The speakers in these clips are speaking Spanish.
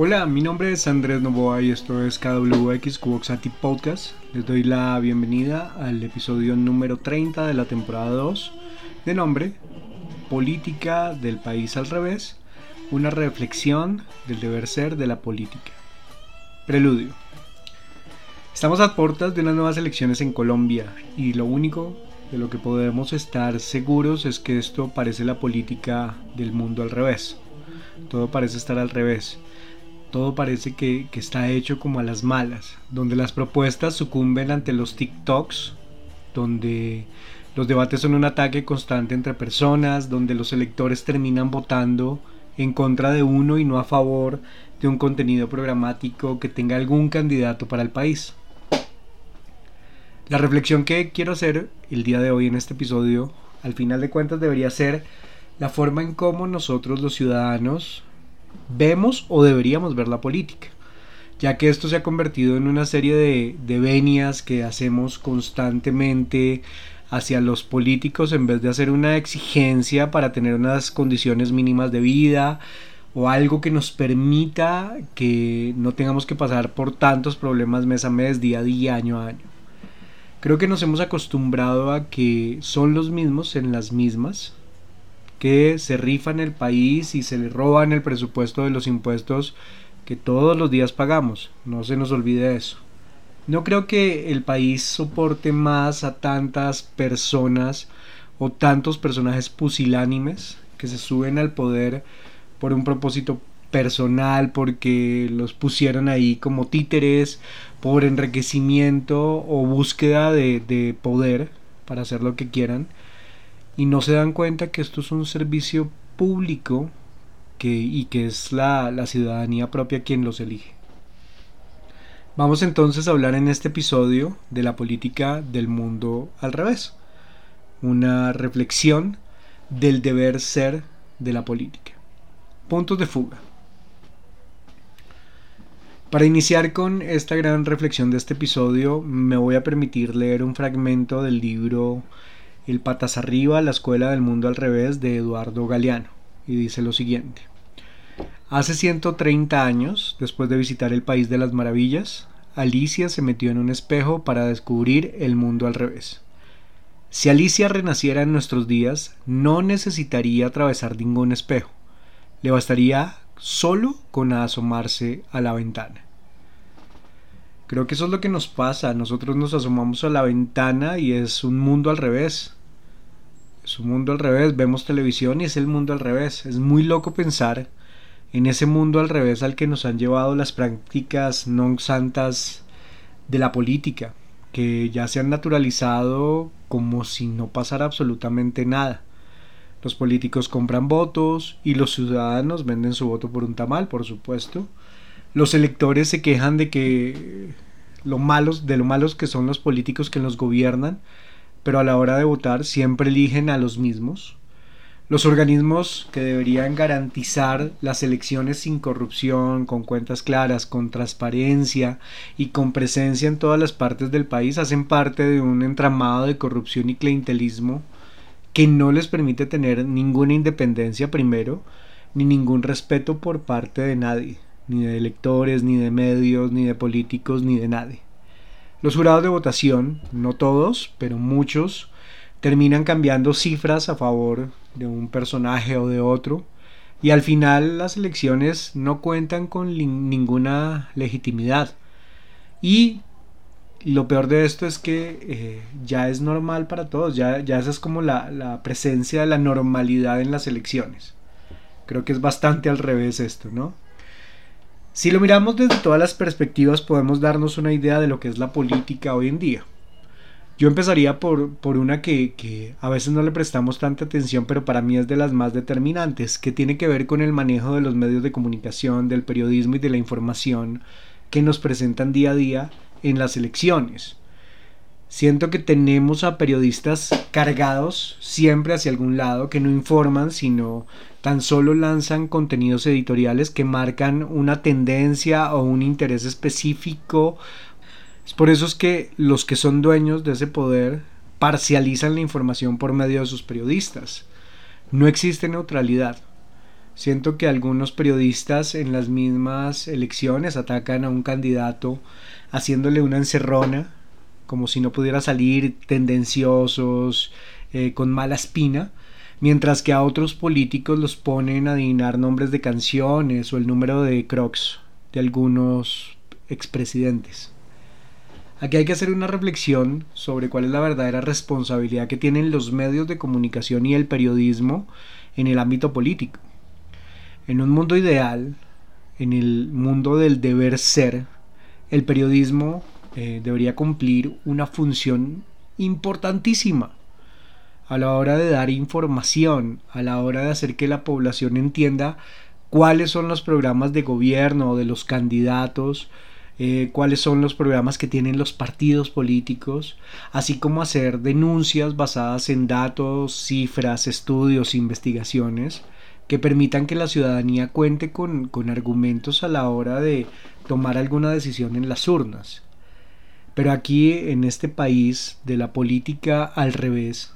Hola, mi nombre es Andrés Novoa y esto es KWX Cuboxati Podcast. Les doy la bienvenida al episodio número 30 de la temporada 2 de nombre Política del País al Revés, una reflexión del deber ser de la política. Preludio. Estamos a puertas de unas nuevas elecciones en Colombia y lo único de lo que podemos estar seguros es que esto parece la política del mundo al revés. Todo parece estar al revés todo parece que, está hecho como a las malas, donde las propuestas sucumben ante los TikToks, donde los debates son un ataque constante entre personas, donde los electores terminan votando en contra de uno y no a favor de un contenido programático que tenga algún candidato para el país. La reflexión que quiero hacer el día de hoy en este episodio, al final de cuentas, debería ser la forma en cómo nosotros los ciudadanos vemos o deberíamos ver la política, ya que esto se ha convertido en una serie de, de venias que hacemos constantemente hacia los políticos en vez de hacer una exigencia para tener unas condiciones mínimas de vida o algo que nos permita que no tengamos que pasar por tantos problemas mes a mes, día a día, año a año. Creo que nos hemos acostumbrado a que son los mismos en las mismas, que se rifan el país y se le roban el presupuesto de los impuestos que todos los días pagamos. No se nos olvide eso. No creo que el país soporte más a tantas personas o tantos personajes pusilánimes que se suben al poder por un propósito personal, porque los pusieron ahí como títeres, por enriquecimiento o búsqueda de, de poder para hacer lo que quieran y no se dan cuenta que esto es un servicio público que, y que es la, la ciudadanía propia quien los elige. Vamos entonces a hablar en este episodio de la política del mundo al revés. Una reflexión del deber ser de la política. Puntos de fuga. Para iniciar con esta gran reflexión de este episodio, me voy a permitir leer un fragmento del libro el patas arriba, la escuela del mundo al revés de Eduardo Galeano. Y dice lo siguiente. Hace 130 años, después de visitar el País de las Maravillas, Alicia se metió en un espejo para descubrir el mundo al revés. Si Alicia renaciera en nuestros días, no necesitaría atravesar ningún espejo. Le bastaría solo con asomarse a la ventana. Creo que eso es lo que nos pasa. Nosotros nos asomamos a la ventana y es un mundo al revés su mundo al revés, vemos televisión y es el mundo al revés. Es muy loco pensar en ese mundo al revés al que nos han llevado las prácticas no santas de la política, que ya se han naturalizado como si no pasara absolutamente nada. Los políticos compran votos y los ciudadanos venden su voto por un tamal, por supuesto. Los electores se quejan de que lo malos, de lo malos que son los políticos que los gobiernan pero a la hora de votar siempre eligen a los mismos. Los organismos que deberían garantizar las elecciones sin corrupción, con cuentas claras, con transparencia y con presencia en todas las partes del país hacen parte de un entramado de corrupción y clientelismo que no les permite tener ninguna independencia primero, ni ningún respeto por parte de nadie, ni de electores, ni de medios, ni de políticos, ni de nadie. Los jurados de votación, no todos, pero muchos, terminan cambiando cifras a favor de un personaje o de otro, y al final las elecciones no cuentan con ninguna legitimidad. Y lo peor de esto es que eh, ya es normal para todos, ya, ya esa es como la, la presencia de la normalidad en las elecciones. Creo que es bastante al revés esto, ¿no? Si lo miramos desde todas las perspectivas podemos darnos una idea de lo que es la política hoy en día. Yo empezaría por, por una que, que, a veces no le prestamos tanta atención, pero para mí es de las más determinantes, que tiene que ver con el manejo de los medios de comunicación, del periodismo y de la información que nos presentan día a día en las elecciones. Siento que tenemos a periodistas cargados siempre hacia algún lado que no informan, sino tan solo lanzan contenidos editoriales que marcan una tendencia o un interés específico. Es por eso es que los que son dueños de ese poder parcializan la información por medio de sus periodistas. No existe neutralidad. Siento que algunos periodistas en las mismas elecciones atacan a un candidato haciéndole una encerrona, como si no pudiera salir tendenciosos, eh, con mala espina, mientras que a otros políticos los ponen a adivinar nombres de canciones o el número de crocs de algunos expresidentes. Aquí hay que hacer una reflexión sobre cuál es la verdadera responsabilidad que tienen los medios de comunicación y el periodismo en el ámbito político. En un mundo ideal, en el mundo del deber ser, el periodismo eh, debería cumplir una función importantísima a la hora de dar información, a la hora de hacer que la población entienda cuáles son los programas de gobierno de los candidatos, eh, cuáles son los programas que tienen los partidos políticos, así como hacer denuncias basadas en datos, cifras, estudios, investigaciones que permitan que la ciudadanía cuente con, con argumentos a la hora de tomar alguna decisión en las urnas. Pero aquí, en este país de la política al revés,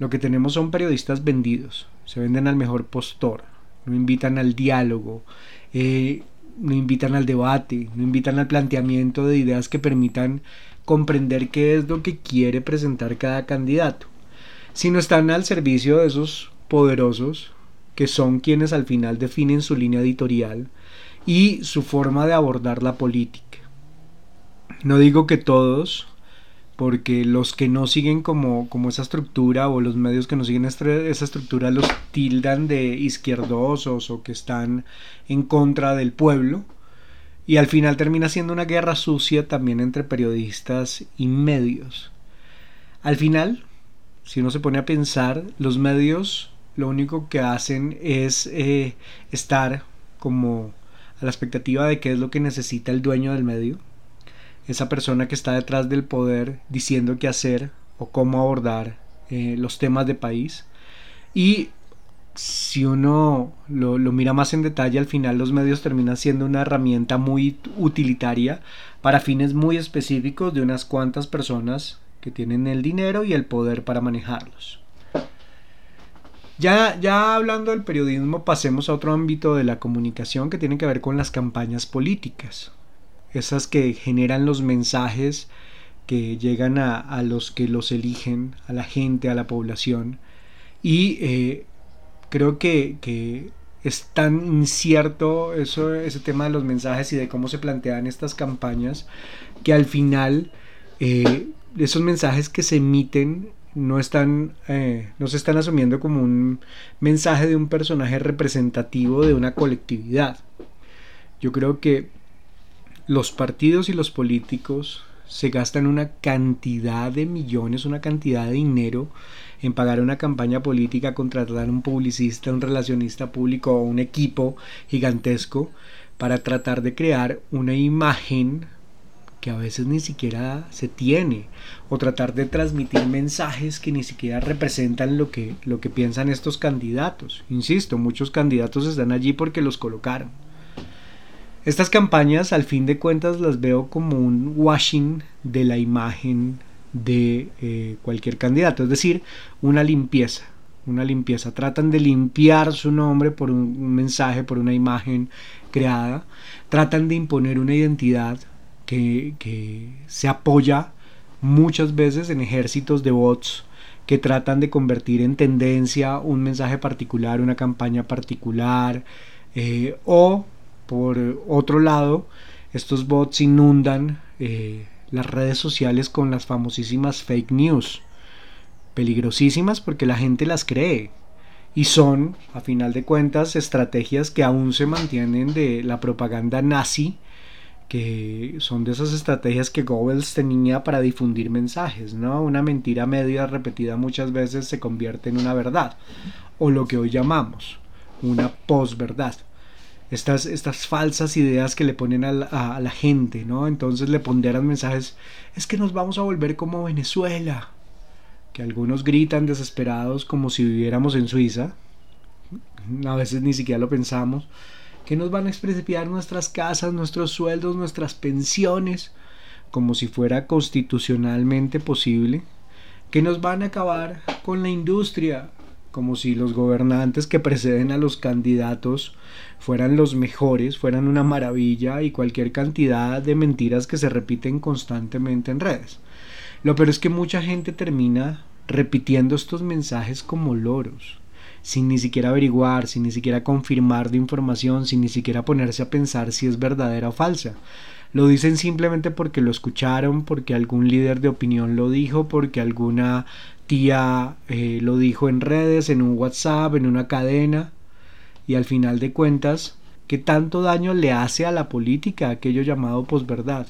lo que tenemos son periodistas vendidos, se venden al mejor postor, no invitan al diálogo, eh, no invitan al debate, no invitan al planteamiento de ideas que permitan comprender qué es lo que quiere presentar cada candidato, sino están al servicio de esos poderosos que son quienes al final definen su línea editorial y su forma de abordar la política. No digo que todos, porque los que no siguen como, como esa estructura o los medios que no siguen esa estructura los tildan de izquierdosos o que están en contra del pueblo. Y al final termina siendo una guerra sucia también entre periodistas y medios. Al final, si uno se pone a pensar, los medios lo único que hacen es eh, estar como a la expectativa de qué es lo que necesita el dueño del medio esa persona que está detrás del poder diciendo qué hacer o cómo abordar eh, los temas de país. Y si uno lo, lo, mira más en detalle, al final los medios terminan siendo una herramienta muy utilitaria para fines muy específicos de unas cuantas personas que tienen el dinero y el poder para manejarlos. Ya, ya hablando del periodismo, pasemos a otro ámbito de la comunicación que tiene que ver con las campañas políticas esas que generan los mensajes que llegan a, los que los eligen, a la gente, a la población. Y eh, creo que, es tan incierto eso, ese tema de los mensajes y de cómo se plantean estas campañas, que al final eh, esos mensajes que se emiten no están eh, no se están asumiendo como un mensaje de un personaje representativo de una colectividad. Yo creo que los partidos y los políticos se gastan una cantidad de millones, una cantidad de dinero en pagar una campaña política, contratar un publicista, un relacionista público o un equipo gigantesco para tratar de crear una imagen que a veces ni siquiera se tiene o tratar de transmitir mensajes que ni siquiera representan lo que, lo que piensan estos candidatos. Insisto, muchos candidatos están allí porque los colocaron. Estas campañas al fin de cuentas las veo como un washing de la imagen de eh, cualquier candidato, es decir, una limpieza, una limpieza. Tratan de limpiar su nombre por un mensaje, por una imagen creada, tratan de imponer una identidad que, se apoya muchas veces en ejércitos de bots que tratan de convertir en tendencia un mensaje particular, una campaña particular, eh, o por otro lado, estos bots inundan eh, las redes sociales con las famosísimas fake news. Peligrosísimas porque la gente las cree. Y son, a final de cuentas, estrategias que aún se mantienen de la propaganda nazi, que son de esas estrategias que Goebbels tenía para difundir mensajes, ¿no? Una mentira media repetida muchas veces se convierte en una verdad, o lo que hoy llamamos una posverdad estas, estas falsas ideas que le ponen a la, gente, ¿no? Entonces le ponderan mensajes, es que nos vamos a volver como Venezuela, que algunos gritan desesperados como si viviéramos en Suiza, a veces ni siquiera lo pensamos, que nos van a expropiar nuestras casas, nuestros sueldos, nuestras pensiones, como si fuera constitucionalmente posible, que nos van a acabar con la industria, como si los gobernantes que preceden a los candidatos fueran los mejores, fueran una maravilla y cualquier cantidad de mentiras que se repiten constantemente en redes. Lo peor es que mucha gente termina repitiendo estos mensajes como loros, sin ni siquiera averiguar, sin ni siquiera confirmar de información, sin ni siquiera ponerse a pensar si es verdadera o falsa. Lo dicen simplemente porque lo escucharon, porque algún líder de opinión lo dijo, porque alguna tía eh, lo dijo en redes, en un WhatsApp, en una cadena. Y al final de cuentas, ¿qué tanto daño le hace a la política aquello llamado posverdad?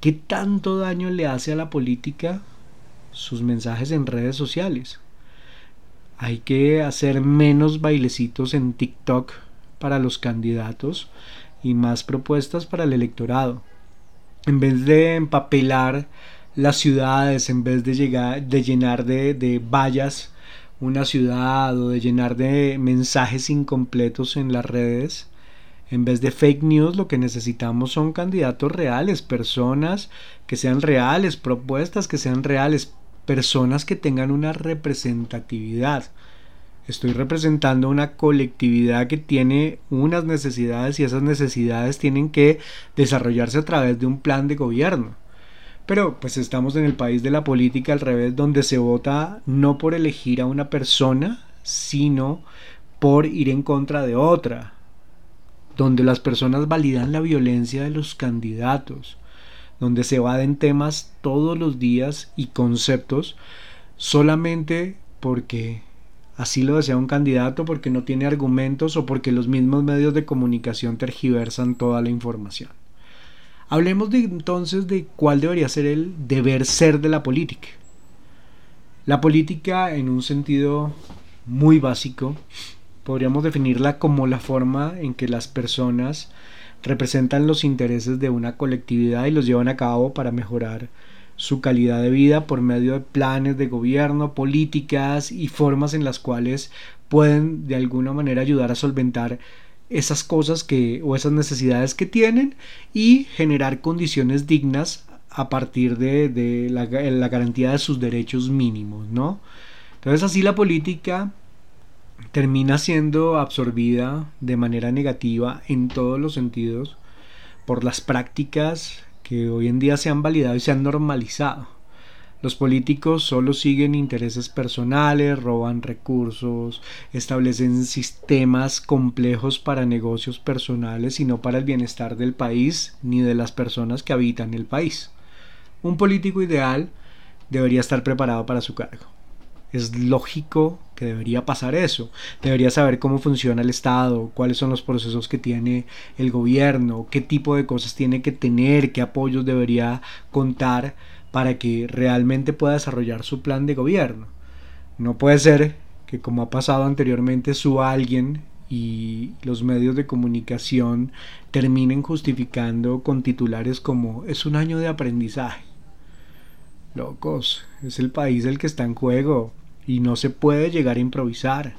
¿Qué tanto daño le hace a la política sus mensajes en redes sociales? Hay que hacer menos bailecitos en TikTok para los candidatos y más propuestas para el electorado. En vez de empapelar las ciudades, en vez de, llegar, de llenar de, de vallas una ciudad o de llenar de mensajes incompletos en las redes, en vez de fake news, lo que necesitamos son candidatos reales, personas que sean reales, propuestas que sean reales, personas que tengan una representatividad. Estoy representando una colectividad que tiene unas necesidades y esas necesidades tienen que desarrollarse a través de un plan de gobierno. Pero pues estamos en el país de la política al revés, donde se vota no por elegir a una persona, sino por ir en contra de otra, donde las personas validan la violencia de los candidatos, donde se evaden temas todos los días y conceptos solamente porque Así lo desea un candidato porque no tiene argumentos o porque los mismos medios de comunicación tergiversan toda la información. Hablemos entonces de cuál debería ser el deber ser de la política. La política en un sentido muy básico podríamos definirla como la forma en que las personas representan los intereses de una colectividad y los llevan a cabo para mejorar su calidad de vida por medio de planes de gobierno, políticas y formas en las cuales pueden de alguna manera ayudar a solventar esas cosas que o esas necesidades que tienen y generar condiciones dignas a partir de, la, la, garantía de sus derechos mínimos, ¿no? Entonces así la política termina siendo absorbida de manera negativa en todos los sentidos por las prácticas que hoy en día se han validado y se han normalizado. Los políticos solo siguen intereses personales, roban recursos, establecen sistemas complejos para negocios personales y no para el bienestar del país ni de las personas que habitan el país. Un político ideal debería estar preparado para su cargo es lógico que debería pasar eso. Debería saber cómo funciona el Estado, cuáles son los procesos que tiene el gobierno, qué tipo de cosas tiene que tener, qué apoyos debería contar para que realmente pueda desarrollar su plan de gobierno. No puede ser que como ha pasado anteriormente suba alguien y los medios de comunicación terminen justificando con titulares como es un año de aprendizaje. Locos, es el país el que está en juego y no se puede llegar a improvisar.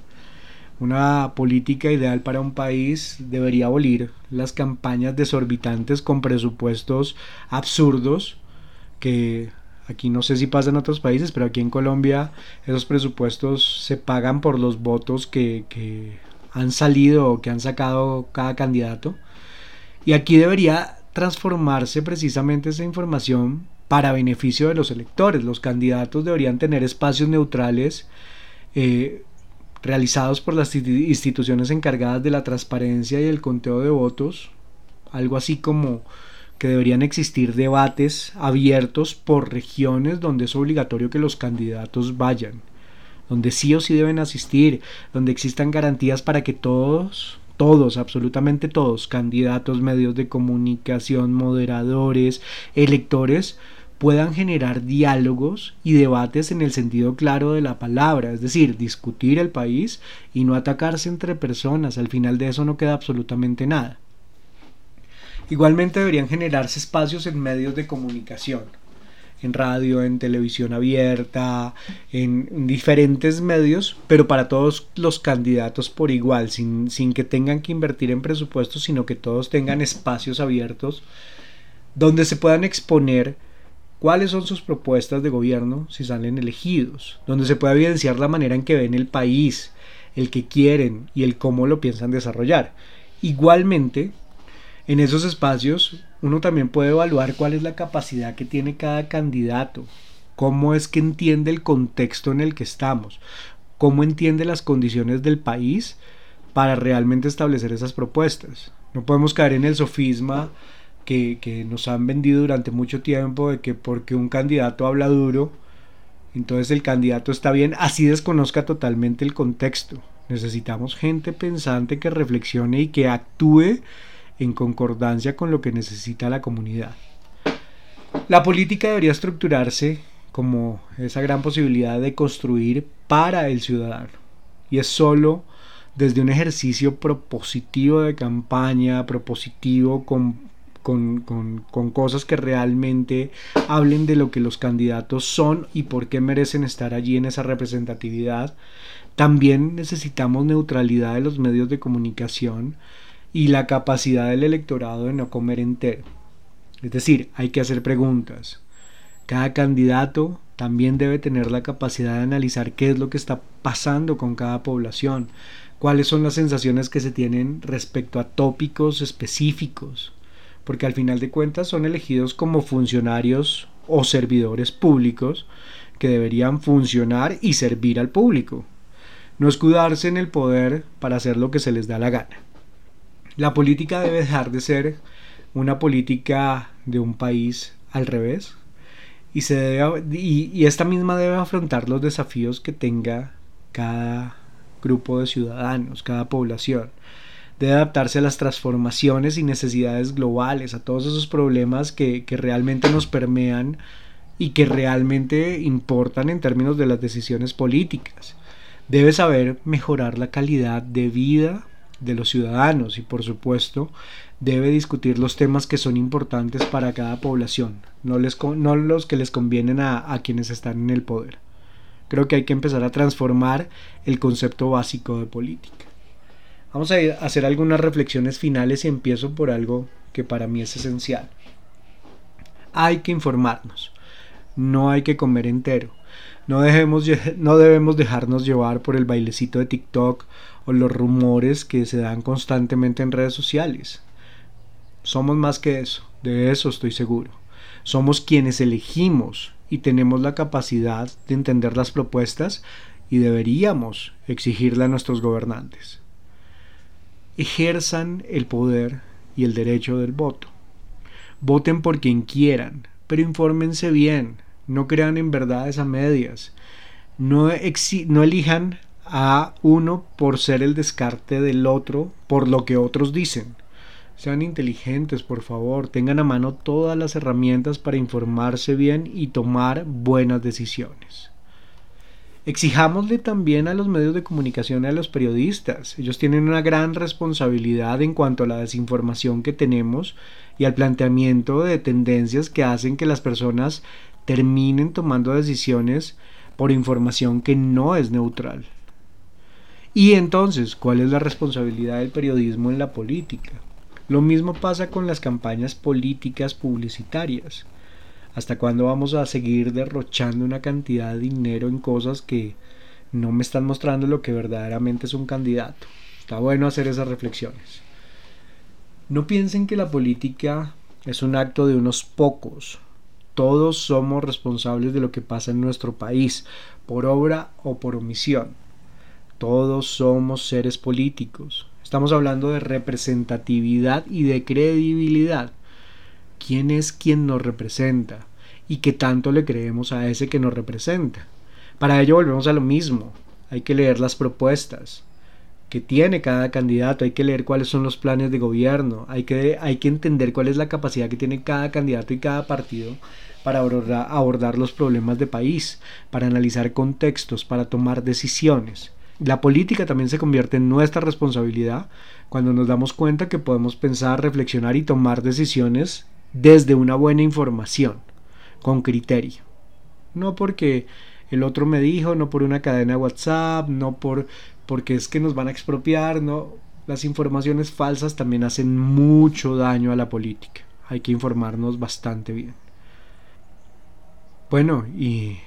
Una política ideal para un país debería abolir las campañas desorbitantes con presupuestos absurdos que aquí no sé si pasa en otros países, pero aquí en Colombia esos presupuestos se pagan por los votos que, que han salido o que han sacado cada candidato. Y aquí debería transformarse precisamente esa información para beneficio de los electores. Los candidatos deberían tener espacios neutrales eh, realizados por las instituciones encargadas de la transparencia y el conteo de votos, algo así como que deberían existir debates abiertos por regiones donde es obligatorio que los candidatos vayan, donde sí o sí deben asistir, donde existan garantías para que todos todos, absolutamente todos, candidatos, medios de comunicación, moderadores, electores, puedan generar diálogos y debates en el sentido claro de la palabra, es decir, discutir el país y no atacarse entre personas, al final de eso no queda absolutamente nada. Igualmente deberían generarse espacios en medios de comunicación, en radio, en televisión abierta, en diferentes medios, pero para todos los candidatos por igual, sin, sin que tengan que invertir en presupuestos, sino que todos tengan espacios abiertos donde se puedan exponer cuáles son sus propuestas de gobierno si salen elegidos, donde se puede evidenciar la manera en que ven el país, el que quieren y el cómo lo piensan desarrollar. Igualmente, en esos espacios uno también puede evaluar cuál es la capacidad que tiene cada candidato, cómo es que entiende el contexto en el que estamos, cómo entiende las condiciones del país para realmente establecer esas propuestas. No podemos caer en el sofisma que, que, nos han vendido durante mucho tiempo de que porque un candidato habla duro, entonces el candidato está bien, así desconozca totalmente el contexto. Necesitamos gente pensante que reflexione y que actúe en concordancia con lo que necesita la comunidad. La política debería estructurarse como esa gran posibilidad de construir para el ciudadano. Y es solo desde un ejercicio propositivo de campaña, propositivo con, con, con, cosas que realmente hablen de lo que los candidatos son y por qué merecen estar allí en esa representatividad. También necesitamos neutralidad de los medios de comunicación y la capacidad del electorado de no comer entero. Es decir, hay que hacer preguntas. Cada candidato también debe tener la capacidad de analizar qué es lo que está pasando con cada población, cuáles son las sensaciones que se tienen respecto a tópicos específicos, porque al final de cuentas son elegidos como funcionarios o servidores públicos que deberían funcionar y servir al público, no escudarse en el poder para hacer lo que se les da la gana. La política debe dejar de ser una política de un país al revés y, se debe, y, esta misma debe afrontar los desafíos que tenga cada grupo de ciudadanos, cada población. Debe adaptarse a las transformaciones y necesidades globales, a todos esos problemas que, que realmente nos permean y que realmente importan en términos de las decisiones políticas. Debe saber mejorar la calidad de vida de los ciudadanos y por supuesto debe discutir los temas que son importantes para cada población, no, les, no los que les convienen a, a quienes están en el poder. Creo que hay que empezar a transformar el concepto básico de política. Vamos a, hacer algunas reflexiones finales y empiezo por algo que para mí es esencial. Hay que informarnos, no hay que comer entero. No, dejemos, no debemos dejarnos llevar por el bailecito de TikTok o los rumores que se dan constantemente en redes sociales. Somos más que eso, de eso estoy seguro. Somos quienes elegimos y tenemos la capacidad de entender las propuestas y deberíamos exigirle a nuestros gobernantes. Ejerzan el poder y el derecho del voto. Voten por quien quieran, pero infórmense bien, no crean en verdades a medias, no, no elijan a uno por ser el descarte del otro por lo que otros dicen. Sean inteligentes, por favor, tengan a mano todas las herramientas para informarse bien y tomar buenas decisiones. Exijámosle también a los medios de comunicación y a los periodistas. Ellos tienen una gran responsabilidad en cuanto a la desinformación que tenemos y al planteamiento de tendencias que hacen que las personas terminen tomando decisiones por información que no es neutral. Y entonces, ¿cuál es la responsabilidad del periodismo en la política? Lo mismo pasa con las campañas políticas publicitarias. ¿Hasta cuándo vamos a seguir derrochando una cantidad de dinero en cosas que no me están mostrando lo que verdaderamente es un candidato? Está bueno hacer esas reflexiones. No piensen que la política es un acto de unos pocos. Todos somos responsables de lo que pasa en nuestro país, por obra o por omisión. Todos somos seres políticos. Estamos hablando de representatividad y de credibilidad. ¿Quién es quien nos representa? ¿Y qué tanto le creemos a ese que nos representa? Para ello volvemos a lo mismo. Hay que leer las propuestas que tiene cada candidato, hay que leer cuáles son los planes de gobierno, hay que, hay que entender cuál es la capacidad que tiene cada candidato y cada partido para abordar, abordar los problemas de país, para analizar contextos, para tomar decisiones. La política también se convierte en nuestra responsabilidad cuando nos damos cuenta que podemos pensar, reflexionar y tomar decisiones desde una buena información, con criterio. No porque el otro me dijo, no por una cadena de WhatsApp, no por porque es que nos van a expropiar, no. Las informaciones falsas también hacen mucho daño a la política. Hay que informarnos bastante bien. Bueno, y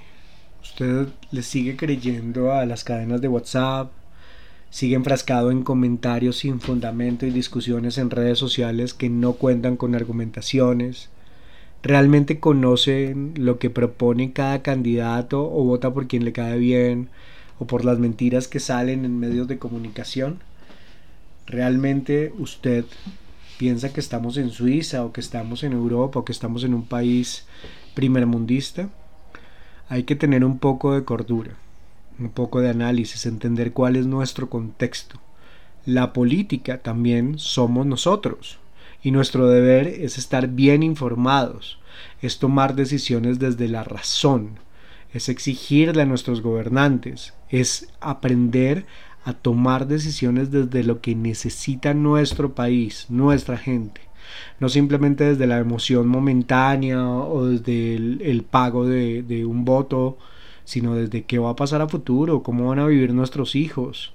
usted le sigue creyendo a las cadenas de WhatsApp, sigue enfrascado en comentarios sin fundamento y discusiones en redes sociales que no cuentan con argumentaciones, realmente conocen lo que propone cada candidato o vota por quien le cae bien o por las mentiras que salen en medios de comunicación. ¿Realmente usted piensa que estamos en Suiza o que estamos en Europa o que estamos en un país primermundista? Hay que tener un poco de cordura, un poco de análisis, entender cuál es nuestro contexto. La política también somos nosotros y nuestro deber es estar bien informados, es tomar decisiones desde la razón, es exigirle a nuestros gobernantes, es aprender a tomar decisiones desde lo que necesita nuestro país, nuestra gente, no simplemente desde la emoción momentánea o desde el, pago de, de un voto, sino desde qué va a pasar a futuro, cómo van a vivir nuestros hijos.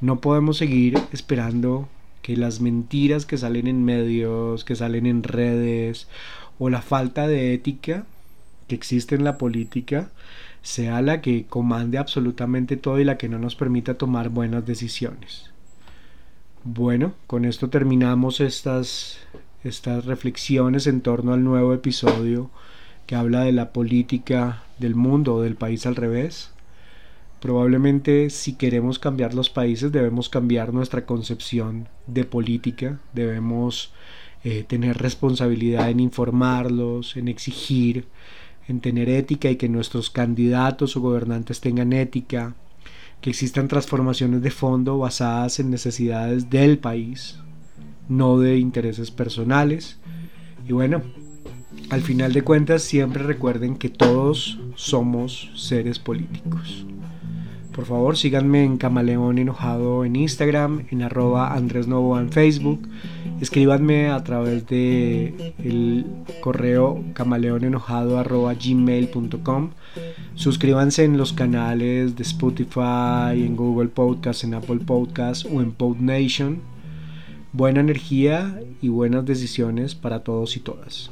No podemos seguir esperando que las mentiras que salen en medios, que salen en redes, o la falta de ética que existe en la política, sea la que comande absolutamente todo y la que no nos permita tomar buenas decisiones. Bueno, con esto terminamos estas, estas reflexiones en torno al nuevo episodio que habla de la política del mundo del país al revés. Probablemente si queremos cambiar los países debemos cambiar nuestra concepción de política, debemos eh, tener responsabilidad en informarlos, en exigir, en tener ética y que nuestros candidatos o gobernantes tengan ética, que existan transformaciones de fondo basadas en necesidades del país, no de intereses personales. Y bueno, al final de cuentas siempre recuerden que todos somos seres políticos. Por favor, síganme en Camaleón Enojado en Instagram, en arroba Andrés Novo en Facebook. Escríbanme a través de el correo camaleonenojado arroba gmail.com. Suscríbanse en los canales de Spotify, en Google Podcast, en Apple Podcast o en PodNation. Buena energía y buenas decisiones para todos y todas.